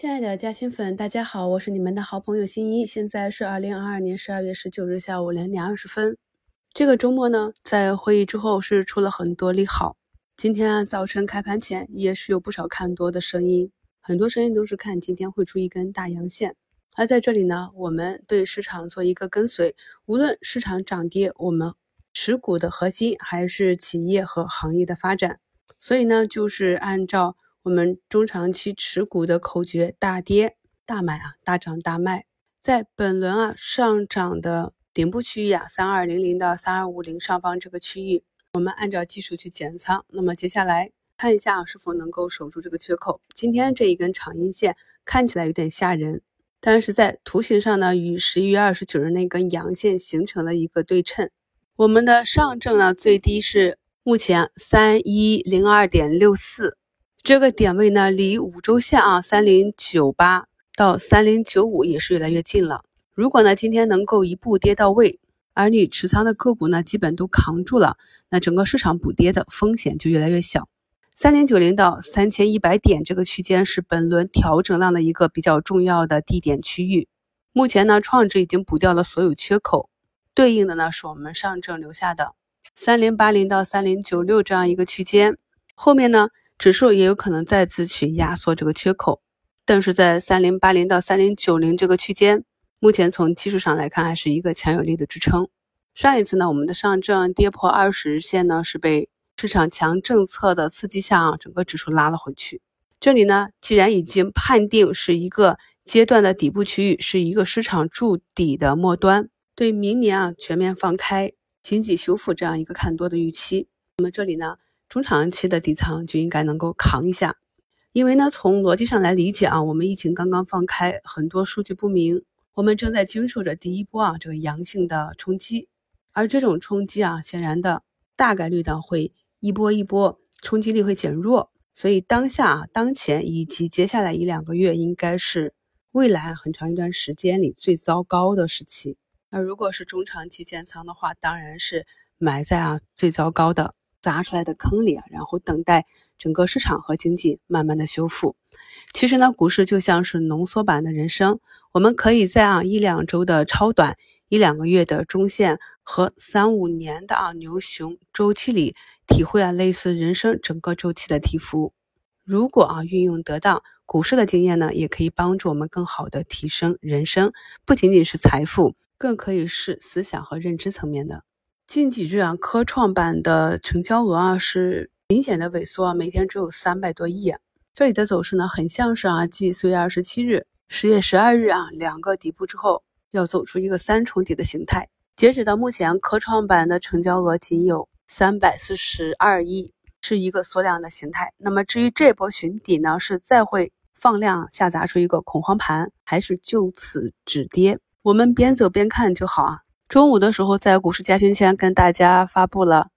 亲爱的嘉兴粉，大家好，我是你们的好朋友新一。现在是二零二二年十二月十九日下午两点二十分。这个周末呢，在会议之后是出了很多利好。今天啊，早晨开盘前也是有不少看多的声音，很多声音都是看今天会出一根大阳线。而在这里呢，我们对市场做一个跟随，无论市场涨跌，我们持股的核心还是企业和行业的发展。所以呢，就是按照。我们中长期持股的口诀：大跌大买啊，大涨大卖。在本轮啊上涨的顶部区域啊，三二零零到三二五零上方这个区域，我们按照技术去减仓。那么接下来看一下是否能够守住这个缺口。今天这一根长阴线看起来有点吓人，但是在图形上呢，与十一月二十九日那根阳线形成了一个对称。我们的上证呢，最低是目前三一零二点六四。这个点位呢，离五周线啊三零九八到三零九五也是越来越近了。如果呢今天能够一步跌到位，而你持仓的个股呢基本都扛住了，那整个市场补跌的风险就越来越小。三零九零到三千一百点这个区间是本轮调整浪的一个比较重要的地点区域。目前呢创指已经补掉了所有缺口，对应的呢是我们上证留下的三零八零到三零九六这样一个区间，后面呢。指数也有可能再次去压缩这个缺口，但是在三零八零到三零九零这个区间，目前从技术上来看还是一个强有力的支撑。上一次呢，我们的上证跌破二十日线呢，是被市场强政策的刺激下啊，整个指数拉了回去。这里呢，既然已经判定是一个阶段的底部区域，是一个市场筑底的末端，对明年啊全面放开、经济修复这样一个看多的预期。那么这里呢？中长期的底仓就应该能够扛一下，因为呢，从逻辑上来理解啊，我们疫情刚刚放开，很多数据不明，我们正在经受着第一波啊这个阳性的冲击，而这种冲击啊，显然的大概率的会一波一波冲击力会减弱，所以当下啊，当前以及接下来一两个月应该是未来很长一段时间里最糟糕的时期。那如果是中长期建仓的话，当然是埋在啊最糟糕的。砸出来的坑里啊，然后等待整个市场和经济慢慢的修复。其实呢，股市就像是浓缩版的人生，我们可以在啊一两周的超短、一两个月的中线和三五年的啊牛熊周期里，体会啊类似人生整个周期的提幅。如果啊运用得当，股市的经验呢，也可以帮助我们更好的提升人生，不仅仅是财富，更可以是思想和认知层面的。近几日啊，科创板的成交额啊是明显的萎缩啊，每天只有三百多亿。这里的走势呢，很像是啊，继四月二十七日、十月十二日啊两个底部之后，要走出一个三重底的形态。截止到目前，科创板的成交额仅有三百四十二亿，是一个缩量的形态。那么至于这波寻底呢，是再会放量下砸出一个恐慌盘，还是就此止跌？我们边走边看就好啊。中午的时候，在股市加权签跟大家发布了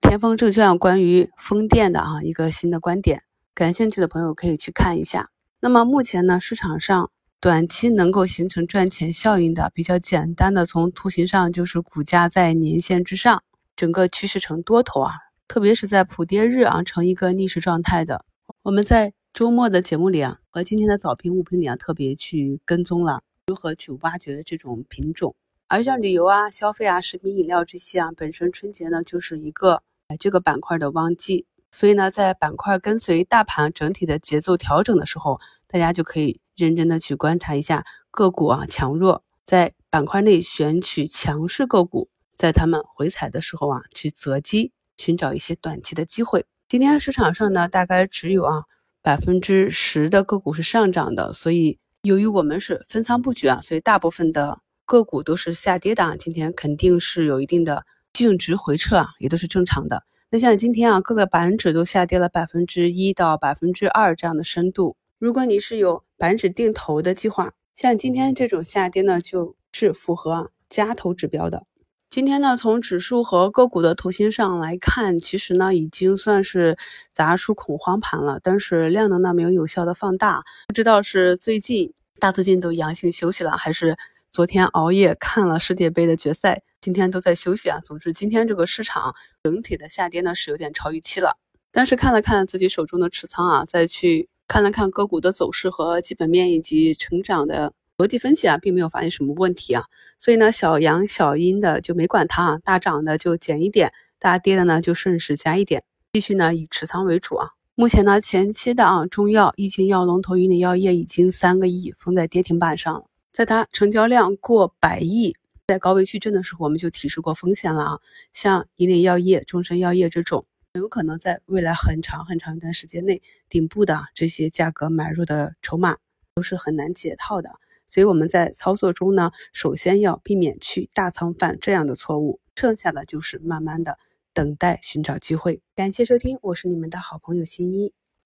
天风证券关于风电的啊一个新的观点，感兴趣的朋友可以去看一下。那么目前呢，市场上短期能够形成赚钱效应的比较简单的，从图形上就是股价在年线之上，整个趋势呈多头啊，特别是在普跌日啊呈一个逆势状态的。我们在周末的节目里啊和今天的早评、午评里啊特别去跟踪了如何去挖掘这种品种。而像旅游啊、消费啊、食品饮料这些啊，本身春节呢就是一个这个板块的旺季，所以呢，在板块跟随大盘整体的节奏调整的时候，大家就可以认真的去观察一下个股啊强弱，在板块内选取强势个股，在他们回踩的时候啊去择机寻找一些短期的机会。今天市场上呢，大概只有啊百分之十的个股是上涨的，所以由于我们是分仓布局啊，所以大部分的。个股都是下跌的，今天肯定是有一定的净值回撤啊，也都是正常的。那像今天啊，各个板指都下跌了百分之一到百分之二这样的深度。如果你是有板指定投的计划，像今天这种下跌呢，就是符合加投指标的。今天呢，从指数和个股的图形上来看，其实呢已经算是砸出恐慌盘了，但是量能呢没有有效的放大。不知道是最近大资金都阳性休息了，还是？昨天熬夜看了世界杯的决赛，今天都在休息啊。总之，今天这个市场整体的下跌呢是有点超预期了。但是看了看自己手中的持仓啊，再去看了看个股的走势和基本面以及成长的逻辑分析啊，并没有发现什么问题啊。所以呢，小阳小阴的就没管它啊，大涨的就减一点，大跌的呢就顺势加一点，继续呢以持仓为主啊。目前呢，前期的啊中药、疫情药龙头引领药业已经三个亿封在跌停板上了，在它成交量过百亿。在高位去震的时候，我们就提示过风险了啊。像引领药业、中生药业这种，有可能在未来很长很长一段时间内，顶部的这些价格买入的筹码都是很难解套的。所以我们在操作中呢，首先要避免去大仓犯这样的错误，剩下的就是慢慢的等待寻找机会。感谢收听，我是你们的好朋友新一。